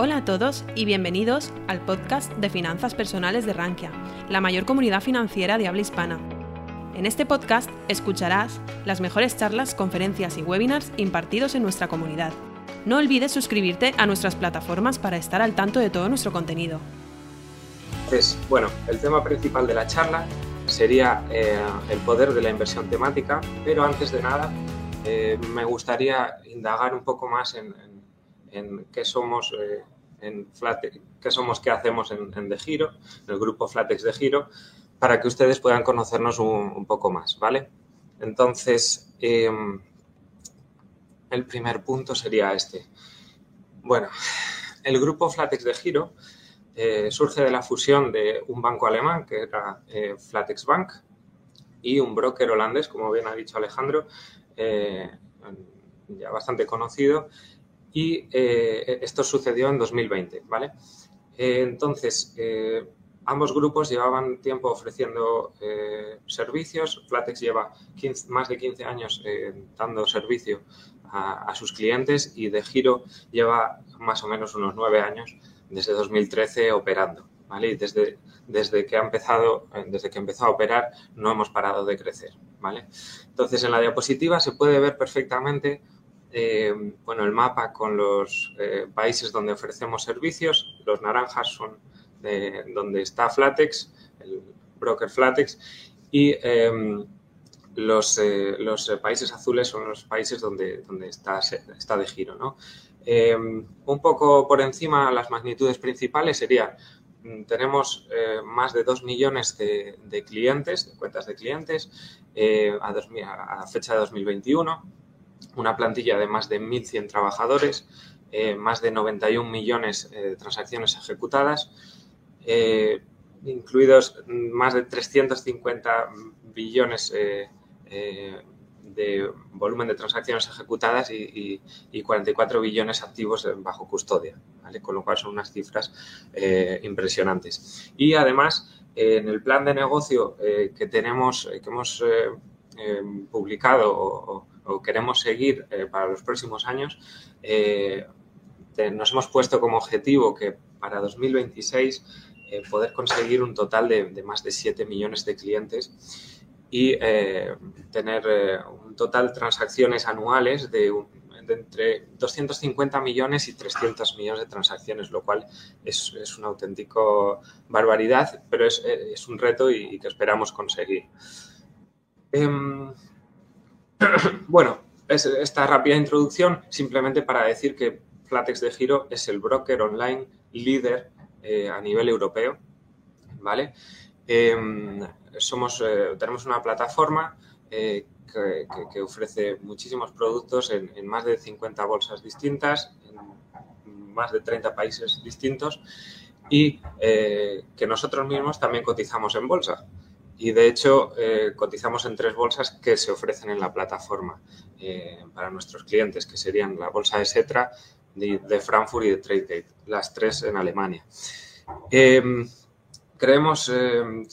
Hola a todos y bienvenidos al podcast de finanzas personales de Rankia, la mayor comunidad financiera de habla hispana. En este podcast escucharás las mejores charlas, conferencias y webinars impartidos en nuestra comunidad. No olvides suscribirte a nuestras plataformas para estar al tanto de todo nuestro contenido. Entonces, bueno, el tema principal de la charla sería eh, el poder de la inversión temática, pero antes de nada eh, me gustaría indagar un poco más en qué somos eh, en Flatex, qué somos, qué hacemos en, De Giro, en el grupo Flatex de Giro, para que ustedes puedan conocernos un, poco más, ¿vale? Entonces, em, el primer punto sería este. Bueno, el grupo Flatex de Giro eh, surge de la fusión de un banco alemán, que era eh, Flatex Bank, y un broker holandés, como bien ha dicho Alejandro, ya bastante conocido, y eh, esto sucedió en 2020, ¿vale? Eh, entonces, eh, ambos grupos llevaban tiempo ofreciendo servicios. Flatex lleva más de 15 años dando servicio a, sus clientes y De Giro lleva más o menos unos 9 años desde 2013 operando, ¿vale? Y desde, desde que ha empezado, desde que empezó a operar no hemos parado de crecer, ¿vale? Entonces, en la diapositiva se puede ver perfectamente eh, bueno, el mapa con los eh, países donde ofrecemos servicios. Los naranjas son donde está Flatex, el broker Flatex, y em, los, eh, los, países azules son los países donde, donde está, está de giro. Em, un poco por encima, las magnitudes principales serían, mm, tenemos más de 2 millones de, clientes, de cuentas de clientes, a, a fecha de 2021 una plantilla de más de 1.100 trabajadores, eh, más de 91 millones eh, de transacciones ejecutadas, eh, incluidos más de 350 billones de volumen de transacciones ejecutadas y, 44 billones activos bajo custodia, con lo cual son unas cifras impresionantes. Y además, en el plan de negocio que tenemos, que hemos publicado o, o queremos seguir eh, para los próximos años, eh, nos hemos puesto como objetivo que para 2026 eh, poder conseguir un total de, más de 7 millones de clientes y tener un total de transacciones anuales de, entre 250 millones y 300 millones de transacciones, lo cual es, es una auténtica barbaridad, pero es, un reto y, que esperamos conseguir. Bueno, es esta rápida introducción simplemente para decir que Flatex de Giro es el broker online líder eh, a nivel europeo, ¿vale? Em, somos, eh, tenemos una plataforma eh, que, ofrece muchísimos productos en, en, más de 50 bolsas distintas, en más de 30 países distintos y que nosotros mismos también cotizamos en bolsa y de hecho eh, cotizamos en tres bolsas que se ofrecen en la plataforma eh, para nuestros clientes, que serían la bolsa de Setra, de, Frankfurt y de TradeGate, las tres en Alemania. Em, creemos, em,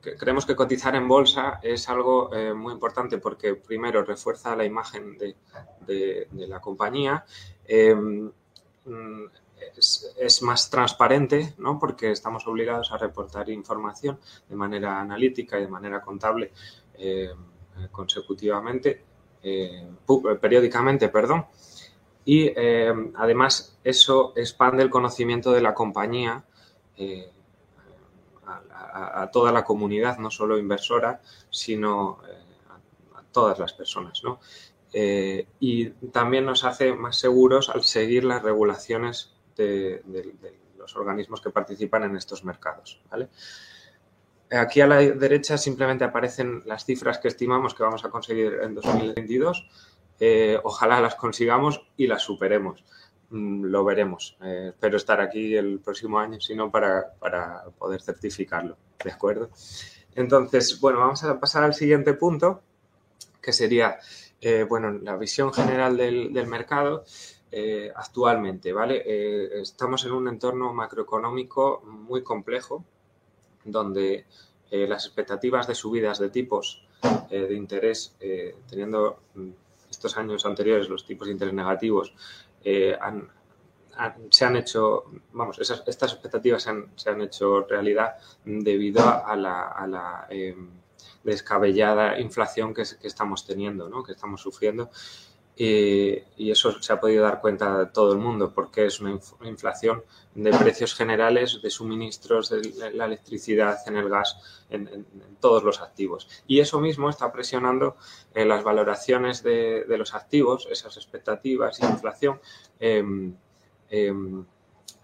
que cotizar en bolsa es algo eh, muy importante porque primero refuerza la imagen de, de la compañía em, es, más transparente, ¿no? porque estamos obligados a reportar información de manera analítica y de manera contable eh, consecutivamente, eh, periódicamente, perdón. Y eh, además eso expande el conocimiento de la compañía a, toda la comunidad, no solo inversora, sino a, todas las personas. ¿no? y también nos hace más seguros al seguir las regulaciones de, los organismos que participan en estos mercados. Aquí a la derecha simplemente aparecen las cifras que estimamos que vamos a conseguir en 2022. Eh, ojalá las consigamos y las superemos. Mm, lo veremos. Eh, espero estar aquí el próximo año, si no, para, poder certificarlo. ¿De acuerdo? Entonces, bueno, vamos a pasar al siguiente punto, que sería, eh, bueno, la visión general del, del mercado. Eh, actualmente, ¿vale? Eh, estamos en un entorno macroeconómico muy complejo, donde eh, las expectativas de subidas de tipos de interés, teniendo mm, estos años anteriores los tipos de interés negativos, han, se han hecho, vamos, estas expectativas se han, hecho realidad debido a la, em, descabellada inflación que, estamos teniendo, ¿no? que estamos sufriendo. Y eso se ha podido dar cuenta todo el mundo, porque es una inflación de precios generales, de suministros, de la electricidad, en el gas, en, todos los activos. Y eso mismo está presionando eh, las valoraciones de, los activos, esas expectativas y inflación. Em, em,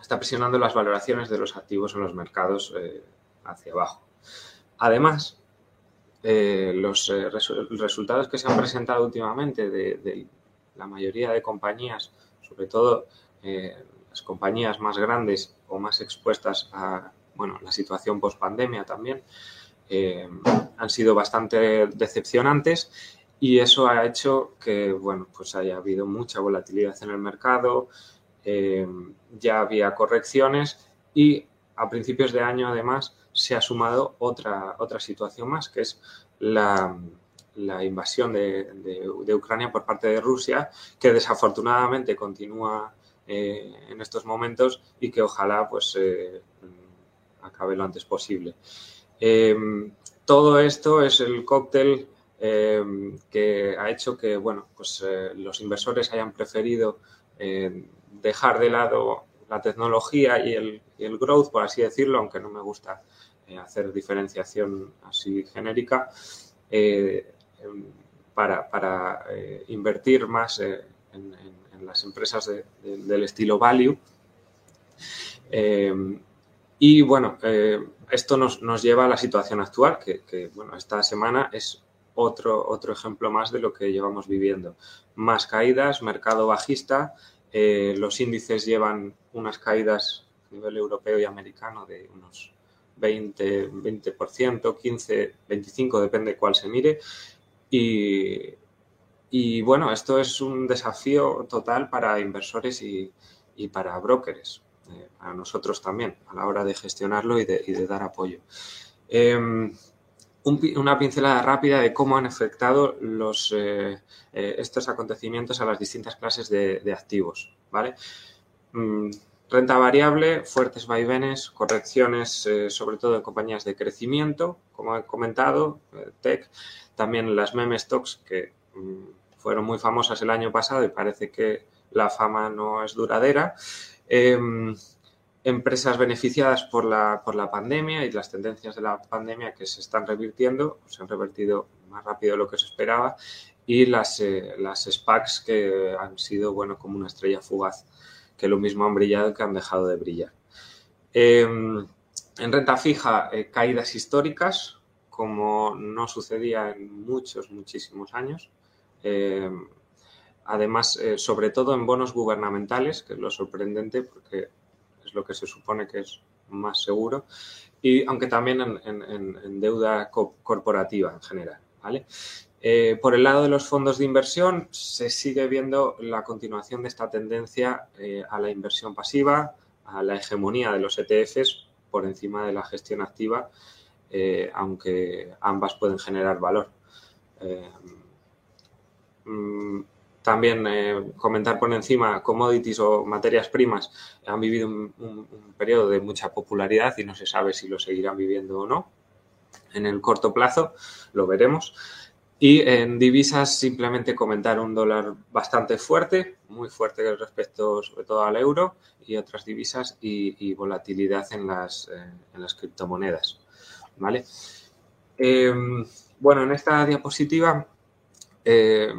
está presionando las valoraciones de los activos en los mercados eh, hacia abajo. Además, eh, los resultados que se han presentado últimamente de, la mayoría de compañías, sobre todo las compañías más grandes o más expuestas a bueno, la situación post pandemia también, eh, han sido bastante decepcionantes y eso ha hecho que bueno, pues haya habido mucha volatilidad en el mercado, eh, ya había correcciones y a principios de año además se ha sumado otra, otra situación más, que es la, invasión de, de, Ucrania por parte de Rusia, que desafortunadamente continúa eh, en estos momentos y que ojalá pues eh, acabe lo antes posible. Em, todo esto es el cóctel em, que ha hecho que bueno, pues, eh, los inversores hayan preferido dejar de lado la tecnología y el, growth, por así decirlo, aunque no me gusta hacer diferenciación así genérica, para, invertir más en las empresas del estilo value. Eh, y bueno, eh, esto nos, lleva a la situación actual, que, bueno, esta semana es otro, otro ejemplo más de lo que llevamos viviendo. Más caídas, mercado bajista, eh, los índices llevan unas caídas a nivel europeo y americano de unos 20, 20%, 15, 25, depende cuál se mire. Y, bueno, esto es un desafío total para inversores y, para brokers, eh, para nosotros también, a la hora de gestionarlo y de, dar apoyo. Em, una pincelada rápida de cómo han afectado eh, eh, estos acontecimientos a las distintas clases de, activos. ¿vale? Mm, renta variable, fuertes vaivenes, correcciones sobre todo en compañías de crecimiento, como he comentado, tech, también las meme stocks que mm, fueron muy famosas el año pasado y parece que la fama no es duradera. Em, empresas beneficiadas por la, por la pandemia y las tendencias de la pandemia que se están revirtiendo, se han revertido más rápido de lo que se esperaba, y las, eh, las SPACs que han sido, bueno, como una estrella fugaz, que lo mismo han brillado que han dejado de brillar. Em, en renta fija, eh, caídas históricas, como no sucedía en muchos, muchísimos años. Eh, además, eh, sobre todo en bonos gubernamentales, que es lo sorprendente porque es lo que se supone que es más seguro, y aunque también en, deuda corporativa en general. ¿vale? Eh, por el lado de los fondos de inversión, se sigue viendo la continuación de esta tendencia a la inversión pasiva, a la hegemonía de los ETFs por encima de la gestión activa, aunque ambas pueden generar valor. Mm, también eh, comentar por encima, commodities o materias primas han vivido un, periodo de mucha popularidad y no se sabe si lo seguirán viviendo o no. En el corto plazo lo veremos. Y en divisas simplemente comentar un dólar bastante fuerte, muy fuerte respecto sobre todo al euro y otras divisas y, volatilidad en las, eh, en las criptomonedas. ¿vale? Em, bueno, en esta diapositiva eh,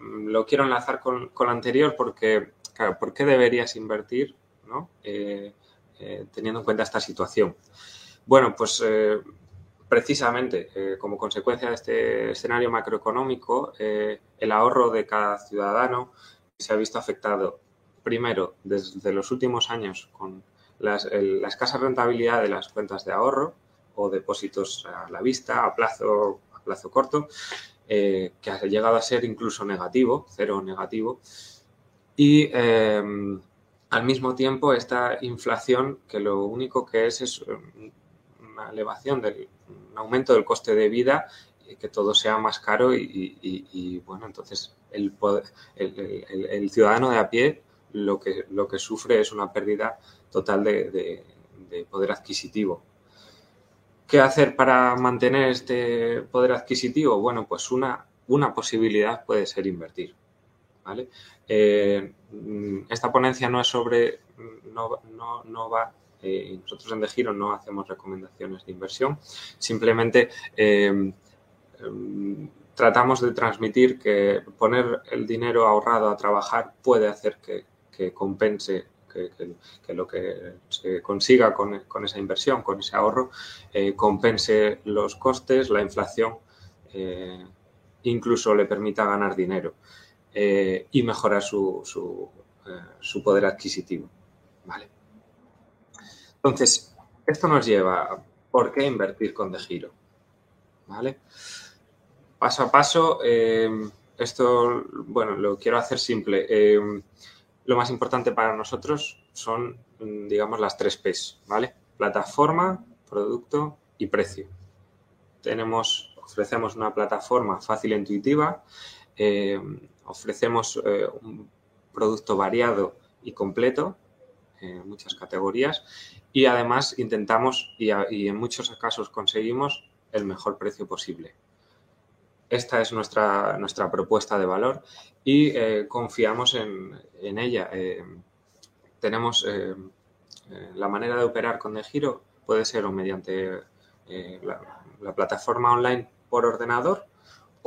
lo quiero enlazar con, con, lo anterior porque, claro, ¿por qué deberías invertir eh, eh, teniendo en cuenta esta situación? Bueno, pues eh, precisamente como consecuencia de este escenario macroeconómico, el ahorro de cada ciudadano se ha visto afectado primero desde los últimos años con la escasa rentabilidad de las cuentas de ahorro o depósitos a la vista, a plazo, a plazo corto, eh, que ha llegado a ser incluso negativo, cero negativo, y al mismo tiempo esta inflación que lo único que es es elevación del un aumento del coste de vida y que todo sea más caro y, bueno, entonces el, el, ciudadano de a pie lo que, lo que sufre es una pérdida total de, poder adquisitivo. ¿Qué hacer para mantener este poder adquisitivo? Bueno, pues una, una posibilidad puede ser invertir. ¿vale? Eh, esta ponencia no es sobre, no, no, va, eh, nosotros en De Giro no hacemos recomendaciones de inversión, simplemente eh, tratamos de transmitir que poner el dinero ahorrado a trabajar puede hacer que, compense que, lo que se consiga con, esa inversión, con ese ahorro, eh, compense los costes, la inflación, eh, incluso le permita ganar dinero y mejorar su, su, poder adquisitivo. ¿vale? Entonces, esto nos lleva a por qué invertir con De Giro. ¿vale? paso a paso, eh, esto, bueno, lo quiero hacer simple. Eh, lo más importante para nosotros son, mm, digamos, las tres P's, ¿vale? Plataforma, producto y precio. Tenemos, ofrecemos una plataforma fácil e intuitiva, eh, ofrecemos un producto variado y completo, en muchas categorías, y además intentamos, y en muchos casos conseguimos, el mejor precio posible. Esta es nuestra, nuestra propuesta de valor y eh, confiamos en, ella. Eh, tenemos eh, la manera de operar con De Giro puede ser o mediante la, plataforma online por ordenador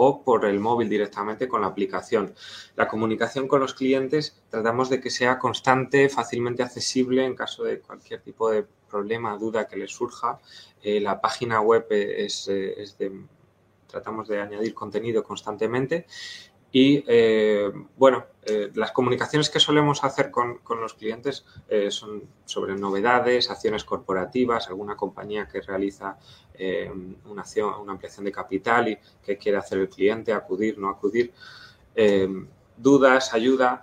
o por el móvil directamente con la aplicación. La comunicación con los clientes tratamos de que sea constante, fácilmente accesible en caso de cualquier tipo de problema, duda que les surja. la página web es, es de tratamos de añadir contenido constantemente y eh, bueno, eh, las comunicaciones que solemos hacer con, los clientes eh, son sobre novedades, acciones corporativas, alguna compañía que realiza una, acción, una ampliación de capital y que quiere hacer el cliente, acudir, no acudir, dudas, ayuda.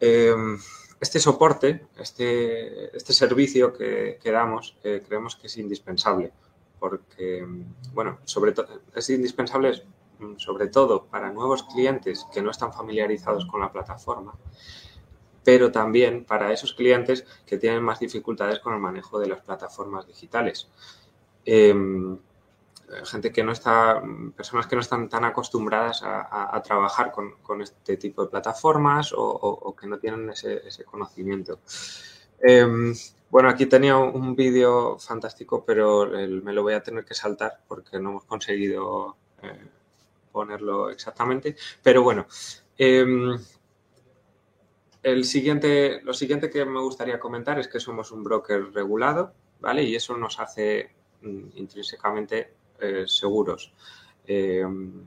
este soporte, este, este servicio que, que damos, creemos que es indispensable porque, bueno, sobre todo es indispensable sobre todo para nuevos clientes que no están familiarizados con la plataforma, pero también para esos clientes que tienen más dificultades con el manejo de las plataformas digitales. Em, gente que no está, personas que no están tan acostumbradas a, trabajar con, este tipo de plataformas o, que no tienen ese, conocimiento. Em, bueno, aquí tenía un vídeo fantástico, pero me lo voy a tener que saltar porque no hemos conseguido eh, ponerlo exactamente. Pero bueno, em, el siguiente, lo siguiente que me gustaría comentar es que somos un broker regulado, ¿vale? Y eso nos hace mm, intrínsecamente eh, seguros. Em,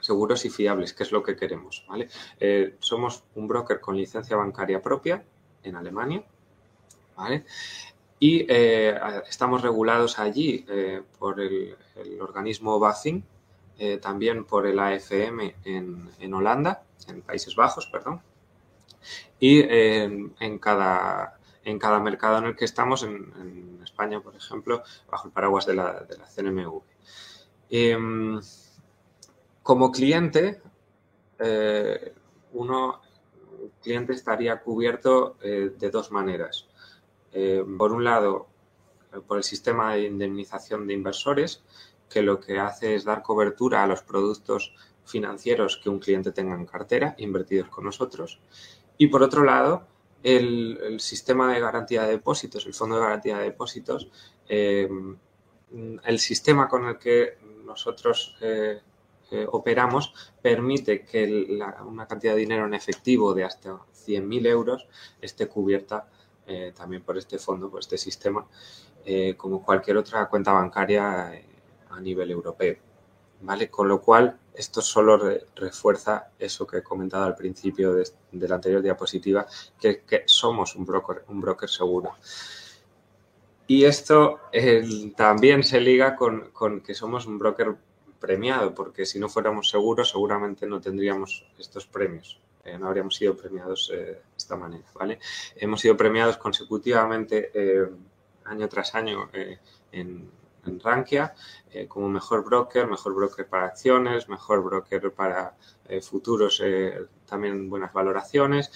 seguros y fiables, que es lo que queremos, ¿vale? Eh, somos un broker con licencia bancaria propia en Alemania, y eh, estamos regulados allí por el, organismo BaFin, eh, también por el AFM en, Holanda, en Países Bajos, perdón. Y en, cada, en cada mercado en el que estamos, en, España, por ejemplo, bajo el paraguas de la, de la CNMV. Em, como cliente, uno cliente estaría cubierto de dos maneras. Eh, por un lado, por el sistema de indemnización de inversores, que lo que hace es dar cobertura a los productos financieros que un cliente tenga en cartera, invertidos con nosotros. Y por otro lado, el, sistema de garantía de depósitos, el fondo de garantía de depósitos, eh, el sistema con el que nosotros eh, operamos permite que una cantidad de dinero en efectivo de hasta 100.000 euros esté cubierta eh, también por este fondo, por este sistema, eh, como cualquier otra cuenta bancaria eh, a nivel europeo. ¿Vale? Con lo cual, esto solo refuerza eso que he comentado al principio de, la anterior diapositiva, que, somos un broker, un broker seguro. Y esto también se liga con, con, que somos un broker premiado, porque si no fuéramos seguros, seguramente no tendríamos estos premios. Eh, no habríamos sido premiados eh, de esta manera, ¿vale? Hemos sido premiados consecutivamente eh, año tras año en, en Rankia como mejor broker, mejor broker para acciones, mejor broker para futuros, también buenas valoraciones.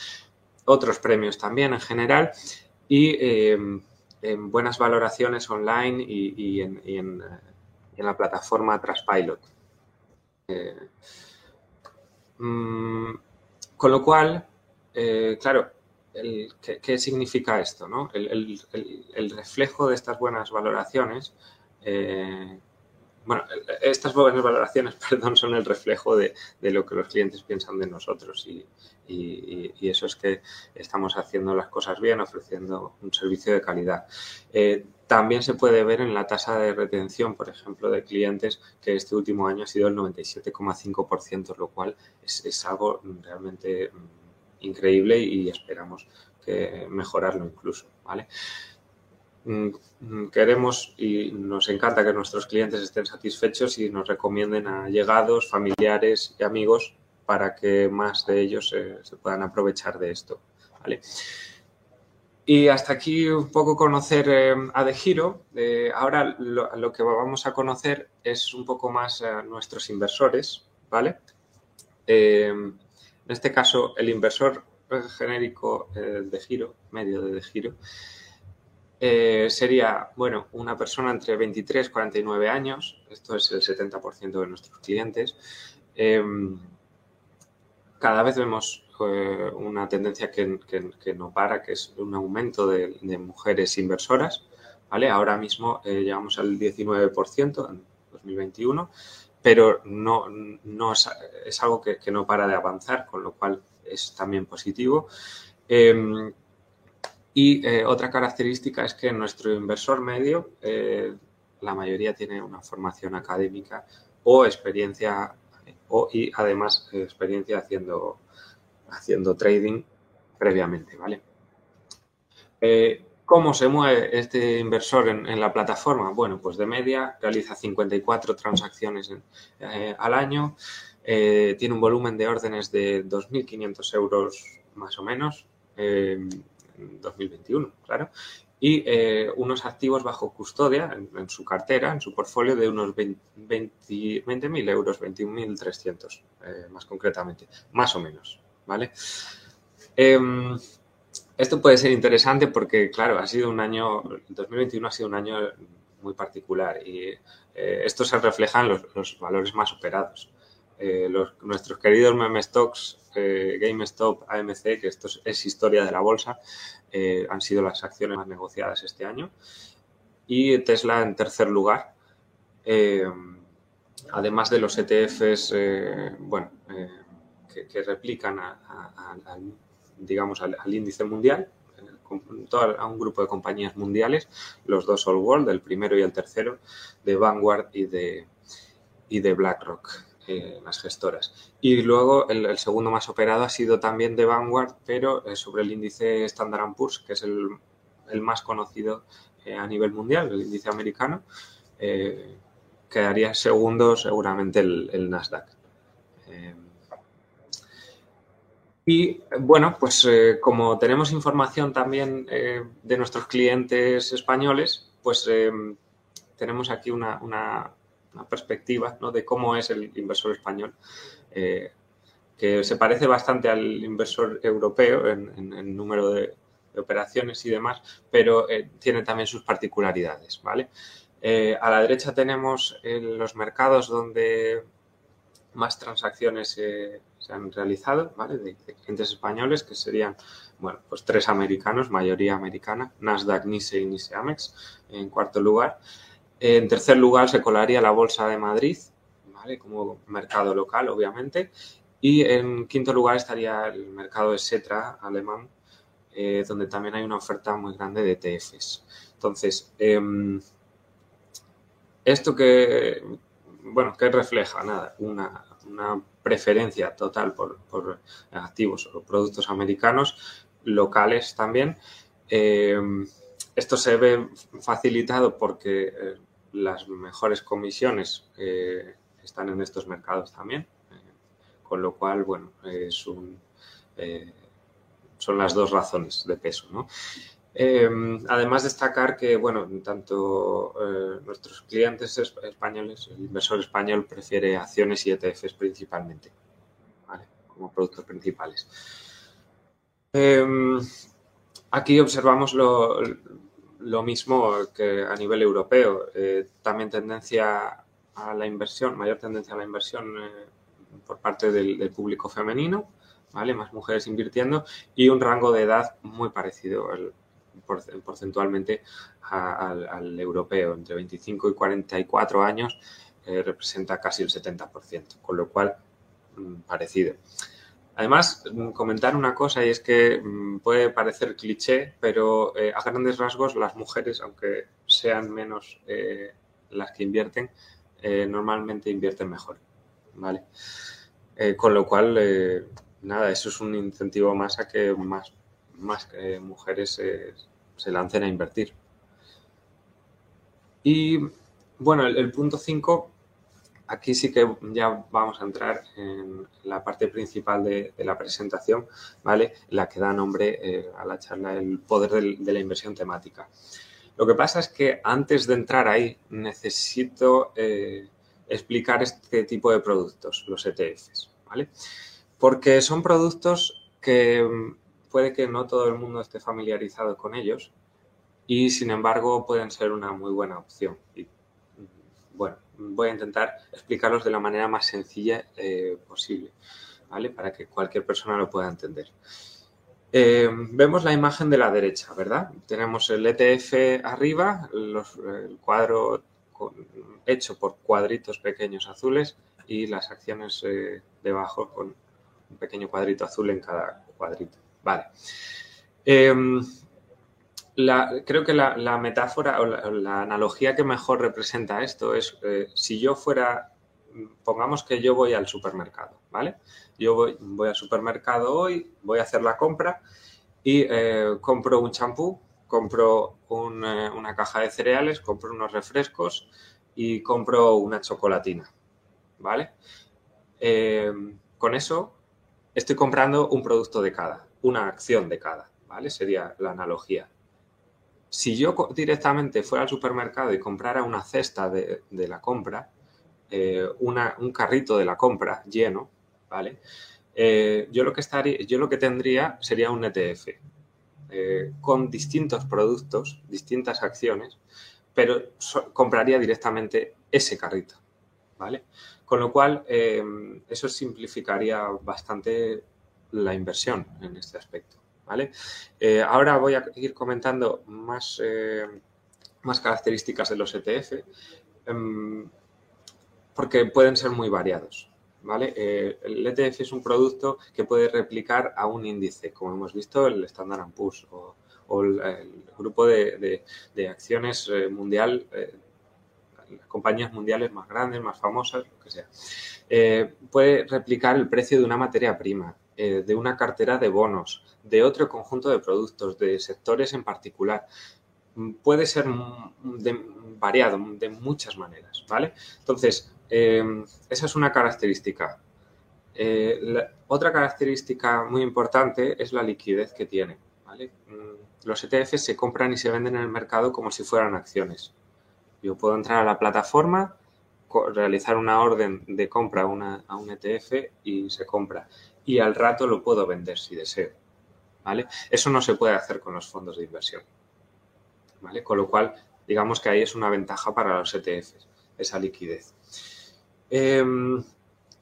otros premios también en general y en buenas valoraciones online y, en, la plataforma Traspilot. Mm, con lo cual, claro, ¿qué, significa esto? ¿no? El, reflejo de estas buenas valoraciones, eh, bueno, estas buenas valoraciones, perdón, son el reflejo de, lo que los clientes piensan de nosotros y, eso es que estamos haciendo las cosas bien, ofreciendo un servicio de calidad. Eh, también se puede ver en la tasa de retención, por ejemplo, de clientes, que este último año ha sido el 97,5%, lo cual es, algo realmente increíble y esperamos que mejorarlo incluso, ¿vale? Mm, mm, queremos y nos encanta que nuestros clientes estén satisfechos y nos recomienden a llegados, familiares y amigos para que más de ellos se puedan aprovechar de esto. ¿vale? Y hasta aquí un poco conocer eh, a De Giro. Eh, ahora lo, que vamos a conocer es un poco más a nuestros inversores. ¿vale? Eh, en este caso, el inversor genérico eh, de giro, medio de, giro, eh, sería, bueno, una persona entre 23 y 49 años, esto es el 70% de nuestros clientes. Em, cada vez vemos eh, una tendencia que, no para, que es un aumento de, mujeres inversoras. ¿vale? Ahora mismo llegamos al 19% en 2021 pero no, no es, algo que, no para de avanzar, con lo cual es también positivo. Y eh, otra característica es que nuestro inversor medio, eh, la mayoría tiene una formación académica o experiencia, o, y además experiencia haciendo, haciendo trading previamente, ¿vale? Eh, ¿Cómo se mueve este inversor en, la plataforma? Bueno, pues de media realiza 54 transacciones eh, al año, eh, tiene un volumen de órdenes de 2.500 euros más o menos en 2021, claro, y eh, unos activos bajo custodia en, su cartera, en su portfolio de unos 20.000 20, euros, 21.300 más concretamente, más o menos, ¿vale? Em, esto puede ser interesante porque, claro, ha sido un año, 2021 ha sido un año muy particular y eh, esto se refleja en los, valores más operados. Eh, nuestros queridos meme stocks, eh, GameStop, AMC, que esto es, historia de la bolsa, han sido las acciones más negociadas este año. Y Tesla en tercer lugar. además de los ETFs, bueno, que, replican al digamos, al, índice mundial, a un grupo de compañías mundiales, los dos All World, el primero y el tercero, de Vanguard y de, y de BlackRock, eh, las gestoras. Y luego el, segundo más operado ha sido también de Vanguard, pero eh, sobre el índice Standard Poor's, que es el, más conocido eh, a nivel mundial, el índice americano, quedaría segundo seguramente el, Nasdaq. Y bueno, pues como tenemos información también de nuestros clientes españoles, pues tenemos aquí una, perspectiva de cómo es el inversor español, que se parece bastante al inversor europeo en, en, número de, operaciones y demás, pero tiene también sus particularidades. ¿vale? a la derecha tenemos los mercados donde más transacciones se han realizado, ¿vale? De, clientes españoles, que serían, bueno, pues tres americanos, mayoría americana, Nasdaq, NICE y NICE Amex, en cuarto lugar. En tercer lugar se colaría la Bolsa de Madrid, ¿vale? Como mercado local, obviamente. Y en quinto lugar estaría el mercado de Setra alemán, eh, donde también hay una oferta muy grande de ETFs. Entonces, em, esto que, bueno, ¿qué refleja? Nada, una, preferencia total por, activos o productos americanos, locales también. Eh, esto se ve facilitado porque eh, las mejores comisiones eh, están en estos mercados también, con lo cual, bueno, es un, son las dos razones de peso. Em, además, destacar que, bueno, tanto eh, nuestros clientes españoles, el inversor español prefiere acciones y ETFs principalmente, como productos principales. Aquí observamos lo, mismo que a nivel europeo. Eh, también tendencia a la inversión, mayor tendencia a la inversión eh, por parte del, público femenino, ¿vale? Más mujeres invirtiendo y un rango de edad muy parecido porcentualmente al, europeo, entre 25 y 44 años eh, representa casi el 70%, con lo cual mm, parecido. Además, mm, comentar una cosa y es que mm, puede parecer cliché, pero eh, a grandes rasgos las mujeres, aunque sean menos eh, las que invierten, normalmente invierten mejor, ¿vale? con lo cual, nada, eso es un incentivo más a que más, más mujeres se lancen a invertir. Y bueno, el, punto 5, aquí sí que ya vamos a entrar en la parte principal de, la presentación, ¿vale? La que da nombre eh, a la charla, el poder de la inversión temática. Lo que pasa es que antes de entrar ahí necesito eh, explicar este tipo de productos, los ETFs, ¿vale? Porque son productos que mm, puede que no todo el mundo esté familiarizado con ellos, y sin embargo pueden ser una muy buena opción. Voy a intentar explicarlos de la manera más sencilla eh, posible, ¿vale? Para que cualquier persona lo pueda entender. Eh, vemos la imagen de la derecha, ¿verdad? Tenemos el ETF arriba, el cuadro hecho por cuadritos pequeños azules y las acciones eh, debajo con un pequeño cuadrito azul en cada cuadrito. Vale creo que la, metáfora o la, analogía que mejor representa esto es eh, si yo fuera, pongamos que yo voy al supermercado, ¿vale? Yo voy, voy al supermercado hoy, voy a hacer la compra y eh, compro un champú, compro eh, una caja de cereales, compro unos refrescos y compro una chocolatina, ¿vale? con eso estoy comprando un producto de cada, una acción de cada, ¿vale? Sería la analogía. Si yo directamente fuera al supermercado y comprara una cesta de, la compra, eh, un carrito de la compra lleno, ¿vale? Eh, yo, lo que estaría, yo lo que tendría sería un ETF eh, con distintos productos, distintas acciones, pero compraría directamente ese carrito, ¿vale? Con lo cual, eso simplificaría bastante la inversión en este aspecto. Eh, ahora voy a ir comentando más, eh, más características de los ETF, em, porque pueden ser muy variados. Eh, el ETF es un producto que puede replicar a un índice, como hemos visto el Standard Poor's o, el, grupo de, acciones mundial, compañías mundiales más grandes, más famosas, lo que sea. puede replicar el precio de una materia prima, de una cartera de bonos, de otro conjunto de productos, de sectores en particular. Puede ser variado de muchas maneras, ¿vale? Entonces, em, esa es una característica. Eh, otra característica muy importante es la liquidez que tiene. Mm, los ETFs se compran y se venden en el mercado como si fueran acciones. Yo puedo entrar a la plataforma, realizar una orden de compra a un ETF y se compra. Y al rato lo puedo vender si deseo. Eso no se puede hacer con los fondos de inversión, ¿vale? Con lo cual, digamos que ahí es una ventaja para los ETFs, esa liquidez. Em,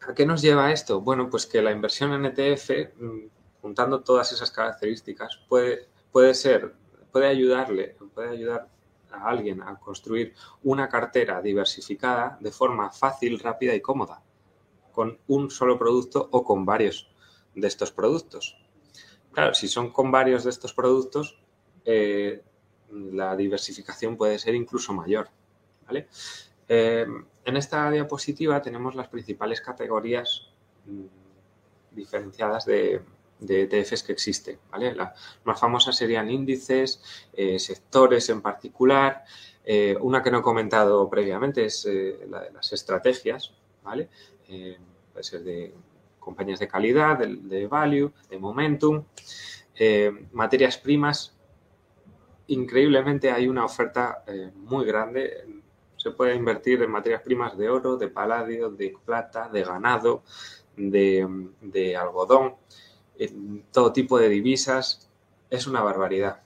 ¿A qué nos lleva esto? Bueno, pues que la inversión en ETF, mm, juntando todas esas características, puede, puede ser, puede ayudarle, puede ayudar a alguien a construir una cartera diversificada de forma fácil, rápida y cómoda, con un solo producto o con varios de estos productos. Claro, si son con varios de estos productos, eh, la diversificación puede ser incluso mayor. ¿vale? Eh, en esta diapositiva tenemos las principales categorías mm, diferenciadas de, ETFs que existen. ¿vale? Las más famosas serían índices, eh, sectores en particular. una que no he comentado previamente es la de las estrategias. ¿vale? puede ser de compañías de calidad, de, value, de momentum, eh, materias primas. Increíblemente hay una oferta eh, muy grande. Se puede invertir en materias primas de oro, de paladio, de plata, de ganado, de, algodón. todo tipo de divisas, es una barbaridad.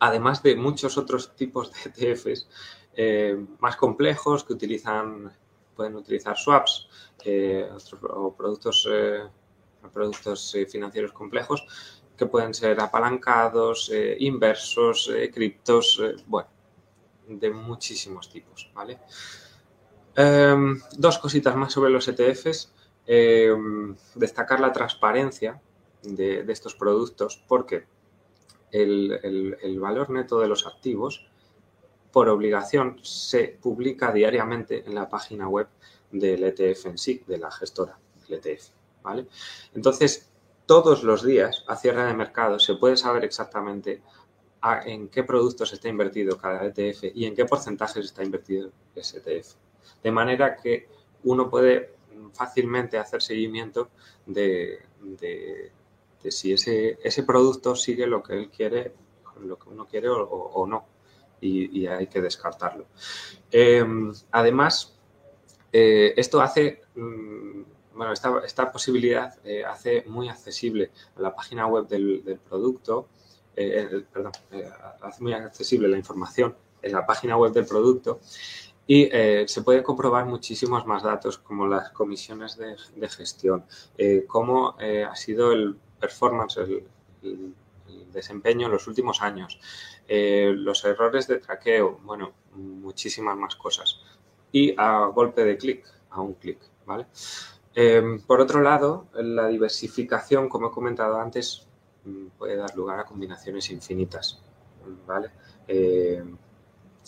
Además de muchos otros tipos de ETFs eh, más complejos que utilizan, pueden utilizar swaps eh, o productos, eh, productos financieros complejos que pueden ser apalancados, inversos, criptos, bueno, de muchísimos tipos, ¿vale? Em, dos cositas más sobre los ETFs. Em, destacar la transparencia de, estos productos porque el, valor neto de los activos por obligación se publica diariamente en la página web del ETF en sí, de la gestora del ETF. ¿vale? Entonces, todos los días a cierre de mercado se puede saber exactamente en qué productos está invertido cada ETF y en qué porcentajes está invertido ese ETF. De manera que uno puede fácilmente hacer seguimiento de, si ese, ese, producto sigue lo que él quiere, lo que uno quiere o, no, y, hay que descartarlo. Em, además, eh, esto hace, mm, bueno, esta, posibilidad eh, hace muy accesible a la página web del, producto, eh, perdón, hace muy accesible la información en la página web del producto y se puede comprobar muchísimos más datos, como las comisiones de, gestión, cómo ha sido el performance, desempeño en los últimos años, los errores de traqueo, bueno, muchísimas más cosas. Y a golpe de clic, a un clic, ¿vale? por otro lado, la diversificación, como he comentado antes, mm, puede dar lugar a combinaciones infinitas, ¿vale?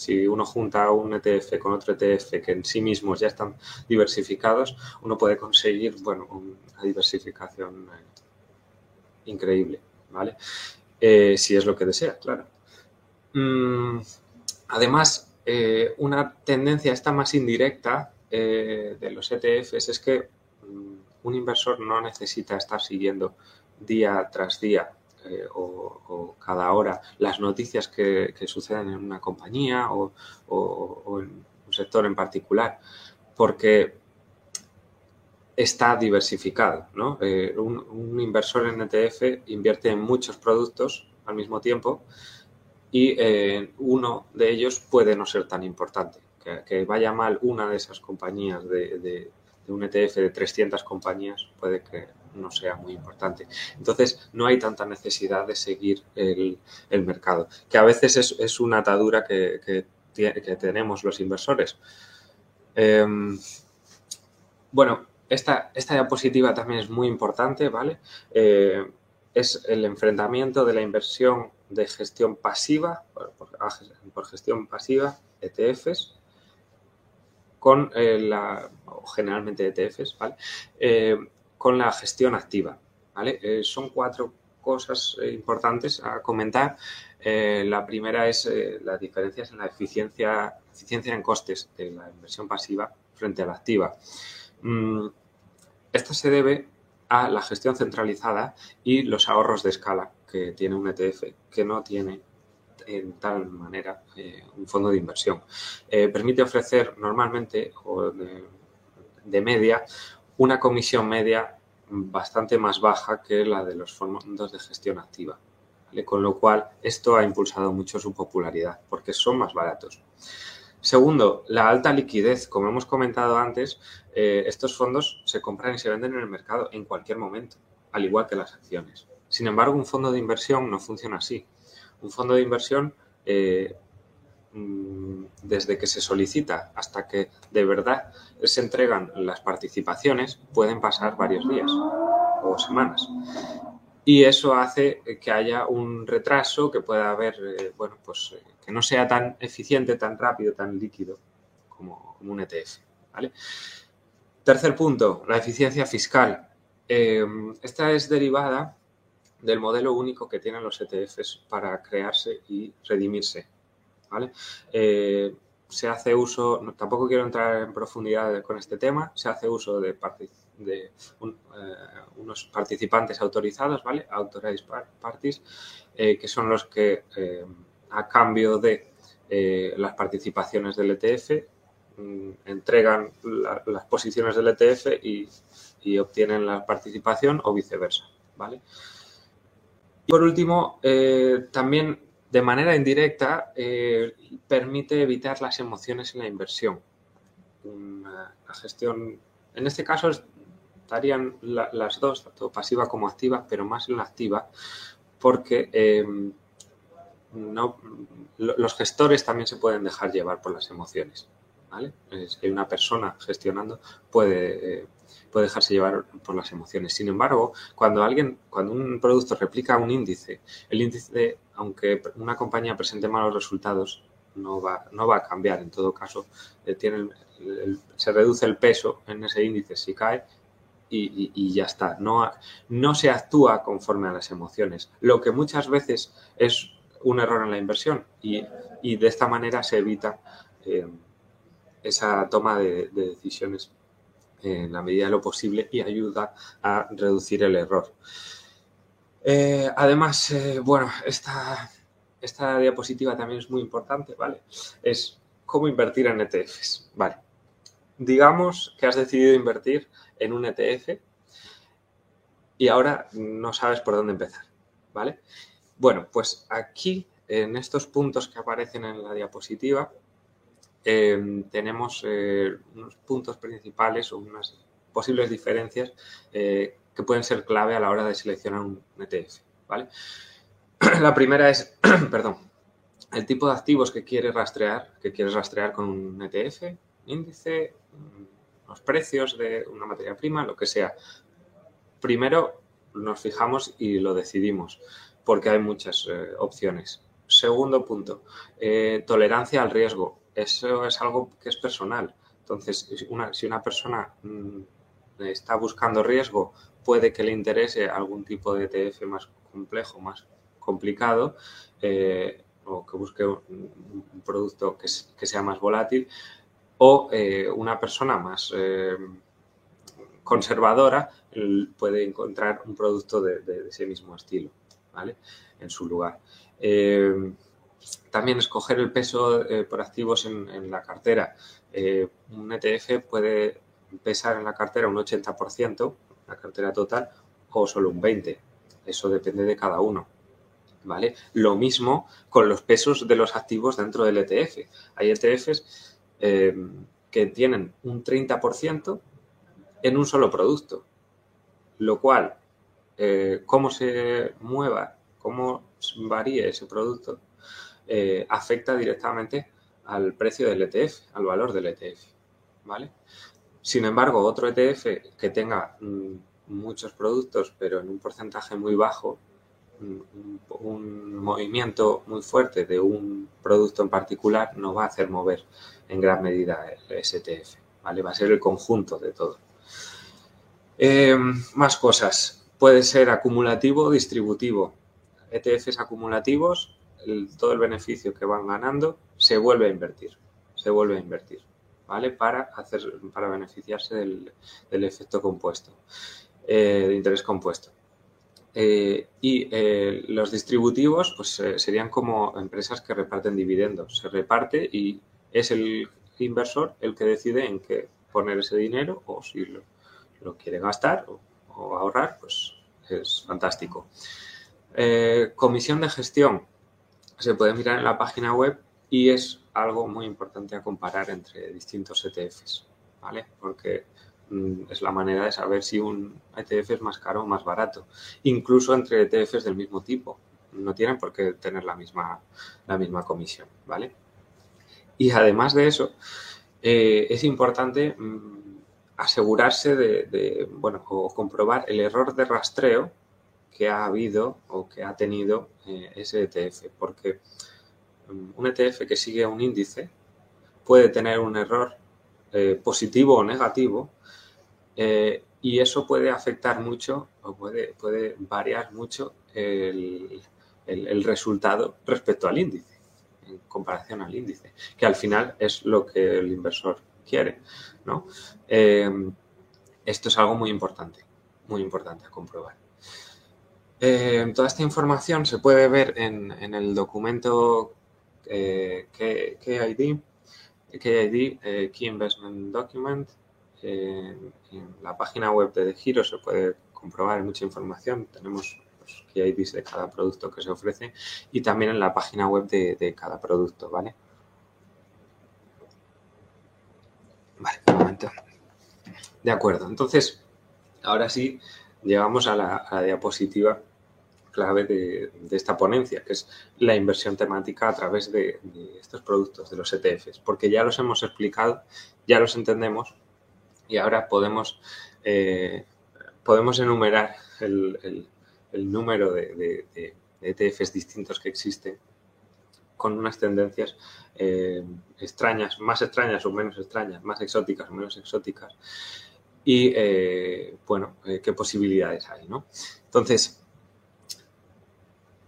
Si uno junta un ETF con otro ETF que en sí mismos ya están diversificados, uno puede conseguir, bueno, una diversificación eh, increíble, ¿vale? Eh, si es lo que desea, claro. Mm, además, eh, una tendencia esta más indirecta de los ETFs es que mm, un inversor no necesita estar siguiendo día tras día eh, o, cada hora las noticias que, suceden en una compañía o, en un sector en particular, porque está diversificado. ¿no? Eh, un, inversor en ETF invierte en muchos productos al mismo tiempo y eh, uno de ellos puede no ser tan importante. Que, vaya mal una de esas compañías de, un ETF de 300 compañías puede que no sea muy importante. Entonces, no hay tanta necesidad de seguir el, mercado, que a veces es, una atadura que, tenemos los inversores. Em, bueno, esta, esta, diapositiva también es muy importante, ¿vale? Eh, es el enfrentamiento de la inversión de gestión pasiva, por, gestión pasiva, ETFs, con eh, la, generalmente ETFs, ¿vale? Eh, con la gestión activa. ¿vale? Son cuatro cosas importantes a comentar. La primera es las diferencias en la eficiencia, eficiencia en costes de la inversión pasiva frente a la activa. Mm, esto se debe a la gestión centralizada y los ahorros de escala que tiene un ETF que no tiene en tal manera un fondo de inversión. permite ofrecer normalmente o de media una comisión media bastante más baja que la de los fondos de gestión activa. Con lo cual, esto ha impulsado mucho su popularidad porque son más baratos. Segundo, la alta liquidez. Como hemos comentado antes, eh, estos fondos se compran y se venden en el mercado en cualquier momento, al igual que las acciones. Sin embargo, un fondo de inversión no funciona así. Un fondo de inversión eh, Mm, desde que se solicita hasta que de verdad se entregan las participaciones, pueden pasar varios días o semanas. Y eso hace que haya un retraso, que pueda haber, eh, bueno, pues eh, que no sea tan eficiente, tan rápido, tan líquido como, un ETF. Tercer punto, la eficiencia fiscal. Eh, esta es derivada del modelo único que tienen los ETFs para crearse y redimirse eh, se hace uso, tampoco quiero entrar en profundidad con este tema, se hace uso de, de eh, unos participantes autorizados, ¿vale? Authorized parties, eh, que son los que a cambio de las participaciones del ETF mm, entregan las posiciones del ETF y, y, obtienen la participación o viceversa, ¿vale? Y por último, eh, también de manera indirecta eh, permite evitar las emociones en la inversión. la gestión, en este caso estarían las dos, tanto pasiva como activa, pero más en la activa, porque eh, no, los gestores también se pueden dejar llevar por las emociones. ¿vale? hay una persona gestionando puede, puede dejarse llevar por las emociones. Sin embargo, cuando alguien, cuando un producto replica un índice, el índice, aunque una compañía presente malos resultados, no va, no va a cambiar. En todo caso, eh, se reduce el peso en ese índice si cae y, ya está. No, no se actúa conforme a las emociones, lo que muchas veces es un error en la inversión y, de esta manera se evita eh, esa toma de decisiones en la medida de lo posible y ayuda a reducir el error. Eh, además, eh, bueno, esta, esta diapositiva también es muy importante, ¿vale? Es cómo invertir en ETFs, ¿vale? Digamos que has decidido invertir en un ETF y ahora no sabes por dónde empezar, ¿vale? Bueno, pues aquí, en estos puntos que aparecen en la diapositiva, Em, tenemos eh, unos puntos principales o unas posibles diferencias eh, que pueden ser clave a la hora de seleccionar un ETF. ¿vale? La primera es, perdón, el tipo de activos que quieres rastrear, que quieres rastrear con un ETF, índice, mm, los precios de una materia prima, lo que sea. Primero nos fijamos y lo decidimos, porque hay muchas eh, opciones. Segundo punto, tolerancia al riesgo eso es algo que es personal. Entonces, si una persona mm, está buscando riesgo, puede que le interese algún tipo de ETF más complejo, más complicado, eh, o que busque un, producto que, sea más volátil, o eh, una persona más eh, conservadora puede encontrar un producto de, ese mismo estilo, ¿vale? En su lugar. También escoger el peso eh, por activos en, la cartera. Eh, un ETF puede pesar en la cartera un 80%, la cartera total, o solo un 20%. Eso depende de cada uno. ¿Vale? Lo mismo con los pesos de los activos dentro del ETF. Hay ETFs eh, que tienen un 30% en un solo producto, lo cual, cómo se mueva, cómo varíe ese producto, eh, afecta directamente al precio del ETF, al valor del ETF. ¿vale? Sin embargo, otro ETF que tenga mm, muchos productos, pero en un porcentaje muy bajo, un, movimiento muy fuerte de un producto en particular no va a hacer mover en gran medida el ETF. ¿vale? Va a ser el conjunto de todo. Eh, más cosas. Puede ser acumulativo o distributivo. ETFs acumulativos todo el beneficio que van ganando se vuelve a invertir, se vuelve a invertir, ¿vale? Para, hacer, para beneficiarse del, efecto compuesto, eh, de interés compuesto. Eh, y eh, los distributivos pues, serían como empresas que reparten dividendos. Se reparte y es el inversor el que decide en qué poner ese dinero o si lo, quiere gastar o, o, ahorrar, pues es fantástico. comisión de gestión se puede mirar en la página web y es algo muy importante a comparar entre distintos ETFs, ¿vale? Porque es la manera de saber si un ETF es más caro o más barato, incluso entre ETFs del mismo tipo. No tienen por qué tener la misma, la misma comisión, ¿vale? Y además de eso, eh, es importante mm, asegurarse de, bueno, o comprobar el error de rastreo que ha habido o que ha tenido eh, ese ETF, porque mm, un ETF que sigue un índice puede tener un error eh, positivo o negativo eh, y eso puede afectar mucho o puede, variar mucho el, resultado respecto al índice, en comparación al índice, que al final es lo que el inversor quiere. ¿no? esto es algo muy importante, muy importante a comprobar. Eh, toda esta información se puede ver en, el documento eh, KID, KID eh, Key Investment Document. En la página web de Giro se puede comprobar, hay mucha información. Tenemos los KIDs de cada producto que se ofrece y también en la página web de, de cada producto, ¿vale? Vale, un. De acuerdo, entonces, ahora sí, llegamos a la, diapositiva clave de, esta ponencia, que es la inversión temática a través de, estos productos, de los ETFs, porque ya los hemos explicado, ya los entendemos y ahora podemos, eh, podemos enumerar el, número de, ETFs distintos que existen con unas tendencias eh, extrañas, más extrañas o menos extrañas, más exóticas o menos exóticas, y, eh, bueno, qué posibilidades hay, ¿no? Entonces,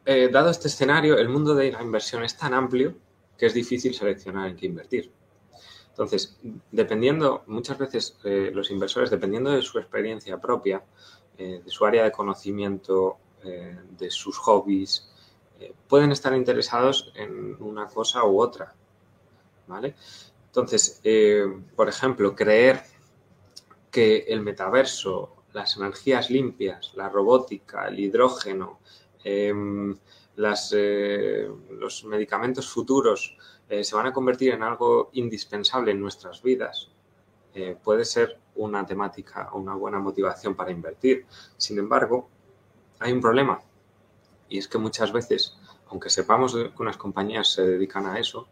dado este escenario, el mundo de la inversión es tan amplio que es difícil seleccionar en qué invertir. Entonces, dependiendo, muchas veces los inversores, dependiendo de su experiencia propia, de su área de conocimiento, de sus hobbies, pueden estar interesados en una cosa u otra, ¿vale? Entonces, eh, por ejemplo, creer que el metaverso, las energías limpias, la robótica, el hidrógeno, em, eh, los medicamentos futuros eh, se van a convertir en algo indispensable en nuestras vidas, puede ser una temática o una buena motivación para invertir. Sin embargo, hay un problema y es que muchas veces, aunque sepamos que unas compañías se dedican a eso,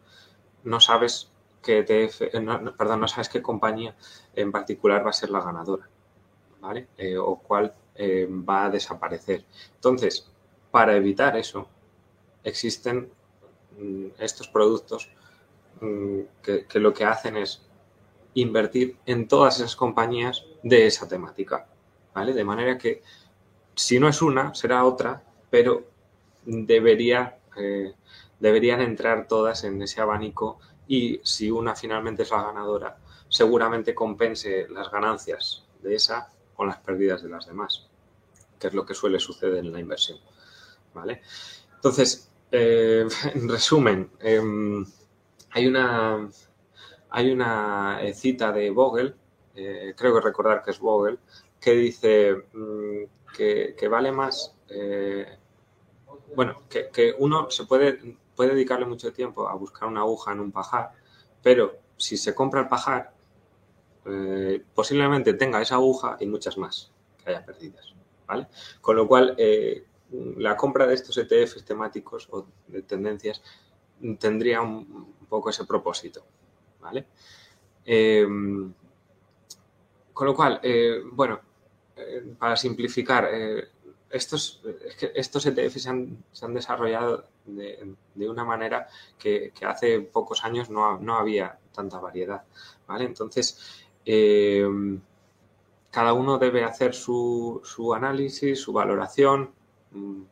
no sabes qué ETF, eh, perdón, no sabes qué compañía en particular va a ser la ganadora, ¿vale? Eh, o cuál eh, va a desaparecer. Entonces, para evitar eso, existen estos productos mm, que, que, lo que hacen es invertir en todas esas compañías de esa temática, ¿vale? De manera que si no es una, será otra, pero debería, eh, deberían entrar todas en ese abanico y si una finalmente es la ganadora, seguramente compense las ganancias de esa con las pérdidas de las demás, que es lo que suele suceder en la inversión. ¿Vale? Entonces, eh, en resumen, em, hay una, hay una eh, cita de Vogel, creo que recordar que es Vogel, que dice mm, que, vale más bueno, que, uno se puede, puede dedicarle mucho tiempo a buscar una aguja en un pajar, pero si se compra el pajar, eh, posiblemente tenga esa aguja y muchas más que haya perdidas, ¿vale? Con lo cual, eh, la compra de estos ETFs temáticos o de tendencias tendría un, poco ese propósito, ¿vale? Em, con lo cual, eh, bueno, para simplificar, estos, estos ETFs se han, desarrollado de, una manera que, hace pocos años no, había tanta variedad. ¿vale? Entonces, eh, cada uno debe hacer su, análisis, su valoración. Mm,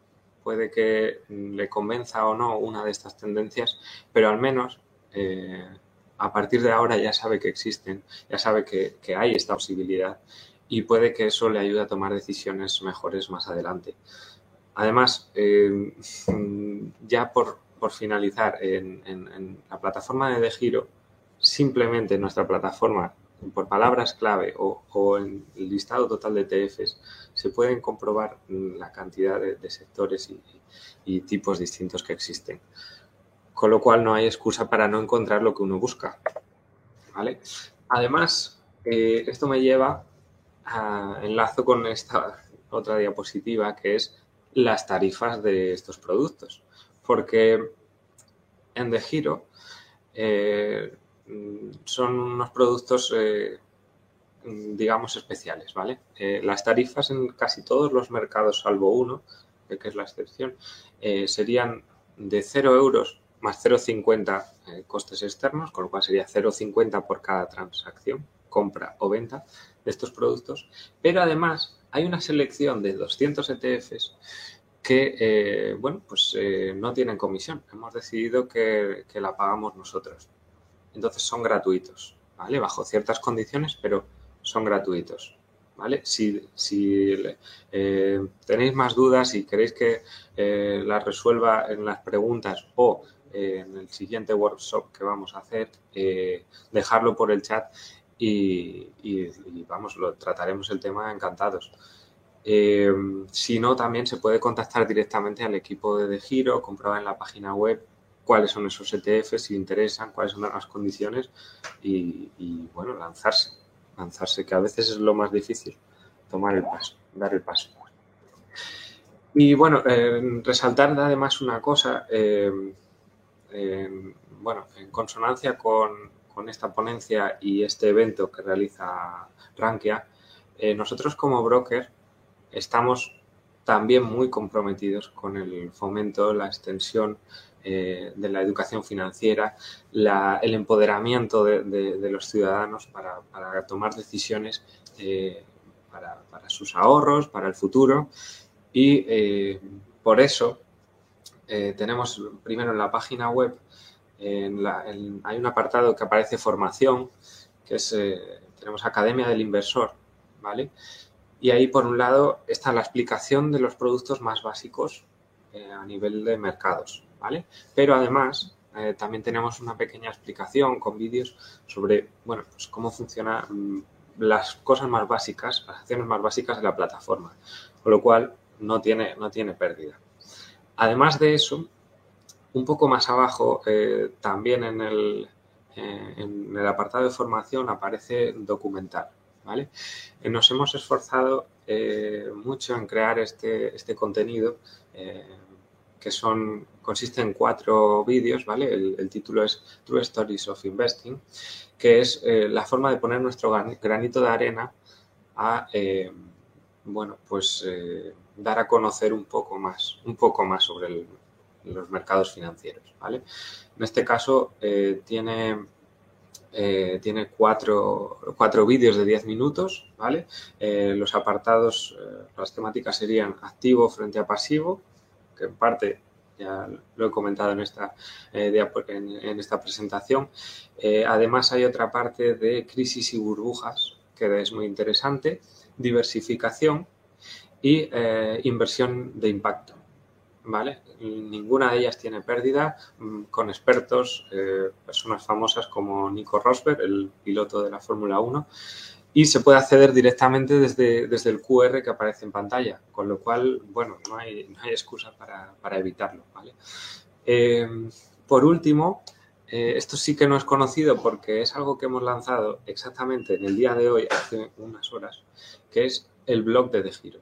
puede que le convenza o no una de estas tendencias, pero al menos eh, a partir de ahora ya sabe que existen, ya sabe que, hay esta posibilidad y puede que eso le ayude a tomar decisiones mejores más adelante. Además, eh, ya por, finalizar, en, la plataforma de De Giro, simplemente en nuestra plataforma, por palabras clave o, en el listado total de ETFs, se pueden comprobar la cantidad de, sectores y, tipos distintos que existen. Con lo cual no hay excusa para no encontrar lo que uno busca. Además, eh, esto me lleva enlazo con esta otra diapositiva que es las tarifas de estos productos. Porque en De Giro eh, son unos productos, eh, digamos, especiales, ¿vale? Eh, las tarifas en casi todos los mercados, salvo uno, que es la excepción, serían de 0 euros más 0,50 costes externos, con lo cual sería 0,50 por cada transacción, compra o venta de estos productos, pero además hay una selección de 200 ETFs que, eh, bueno, pues eh, no tienen comisión. Hemos decidido que, la pagamos nosotros. Entonces son gratuitos, ¿vale? Bajo ciertas condiciones, pero son gratuitos. ¿Vale? Si, eh, tenéis más dudas y queréis que las resuelva en las preguntas o en el siguiente workshop que vamos a hacer, dejarlo por el chat y, vamos, lo trataremos el tema encantados. Eh, si no, también se puede contactar directamente al equipo de, Giro, comprobar en la página web cuáles son esos ETFs, si interesan, cuáles son las condiciones y, bueno, lanzarse, lanzarse, que a veces es lo más difícil, tomar el paso, dar el paso. Y bueno, eh, resaltar además una cosa, eh, bueno, en consonancia con, con, esta ponencia y este evento que realiza Rankia, nosotros como broker estamos también muy comprometidos con el fomento, la extensión eh, de la educación financiera, el empoderamiento de, los ciudadanos para, tomar decisiones eh, para, sus ahorros, para el futuro. Y eh, por eso tenemos primero en la página web, hay un apartado que aparece formación, que es, tenemos Academia del Inversor, ¿vale? Y ahí, por un lado, está la explicación de los productos más básicos eh, a nivel de mercados, ¿vale? Pero además, eh, también tenemos una pequeña explicación con vídeos sobre, bueno, pues cómo funcionan mm, las cosas más básicas, las acciones más básicas de la plataforma, con lo cual no tiene, no tiene pérdida. Además de eso, un poco más abajo, eh, también en el, en el apartado de formación aparece documental. Eh, nos hemos esforzado eh, mucho en crear este, este contenido eh, que son, consiste en cuatro vídeos, ¿vale? El, título es True Stories of Investing, que es la forma de poner nuestro granito de arena a, bueno, pues dar a conocer un poco más, un poco más sobre los mercados financieros, ¿vale? En este caso tiene eh, tiene cuatro, cuatro vídeos de 10 minutos, ¿vale? Eh, los apartados, eh, las temáticas serían activo frente a pasivo, que en parte ya lo he comentado en esta, en, esta presentación. además hay otra parte de crisis y burbujas, que es muy interesante, diversificación y inversión de impacto. ¿vale? Ninguna de ellas tiene pérdida, mm, con expertos, eh, personas famosas como Nico Rosberg, el piloto de la Fórmula 1, y se puede acceder directamente desde, desde, el QR que aparece en pantalla, con lo cual, bueno, no hay, no hay excusa para, para evitarlo, ¿vale? Em, por último, eh, esto sí que no es conocido porque es algo que hemos lanzado exactamente en el día de hoy, hace unas horas, que es el blog de De Giro.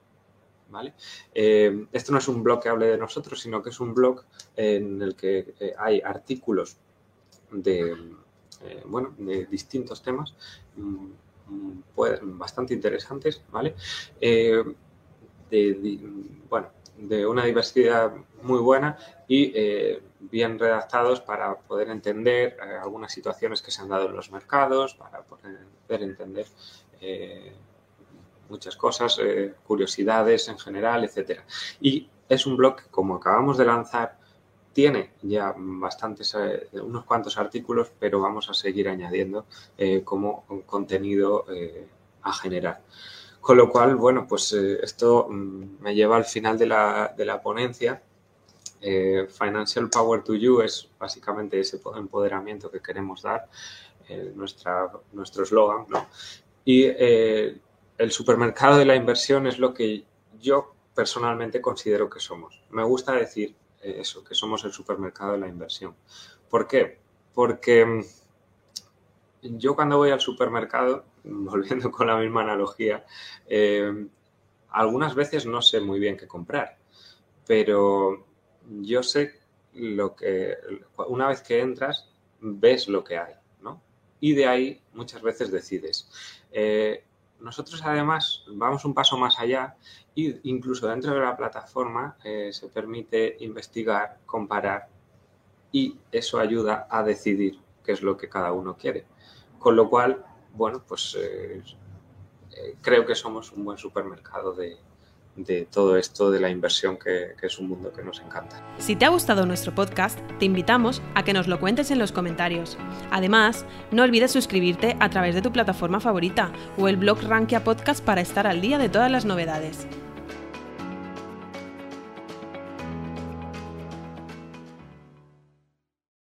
¿vale? Eh, esto no es un blog que hable de nosotros, sino que es un blog en el que eh, hay artículos de, eh, bueno, de distintos temas mm, bastante interesantes, ¿vale? De, bueno, de una diversidad muy buena y bien redactados para poder entender algunas situaciones que se han dado en los mercados, para poder entender muchas cosas, eh, curiosidades en general, etcétera. Y es un blog que, como acabamos de lanzar, tiene ya bastantes, eh, unos cuantos artículos, pero vamos a seguir añadiendo eh, como contenido a generar. Con lo cual, bueno, pues esto mm, me lleva al final de la, de la ponencia. Financial Power to You es básicamente ese empoderamiento que queremos dar, nuestra, nuestro eslogan. Y el supermercado de la inversión es lo que yo personalmente considero que somos. Me gusta decir eh, eso, que somos el supermercado de la inversión. ¿Por qué? Porque mm, yo cuando voy al supermercado, volviendo con la misma analogía, eh, algunas veces no sé muy bien qué comprar, pero yo sé lo que, una vez que entras, ves lo que hay, ¿no? Y de ahí muchas veces decides. Eh, nosotros además vamos un paso más allá e incluso dentro de la plataforma eh, se permite investigar, comparar y eso ayuda a decidir qué es lo que cada uno quiere. Con lo cual, bueno, pues eh, eh, creo que somos un buen supermercado de, de todo esto de la inversión que, es un mundo que nos encanta. Si te ha gustado nuestro podcast, te invitamos a que nos lo cuentes en los comentarios. Además, no olvides suscribirte a través de tu plataforma favorita o el blog Rankia Podcast para estar al día de todas las novedades.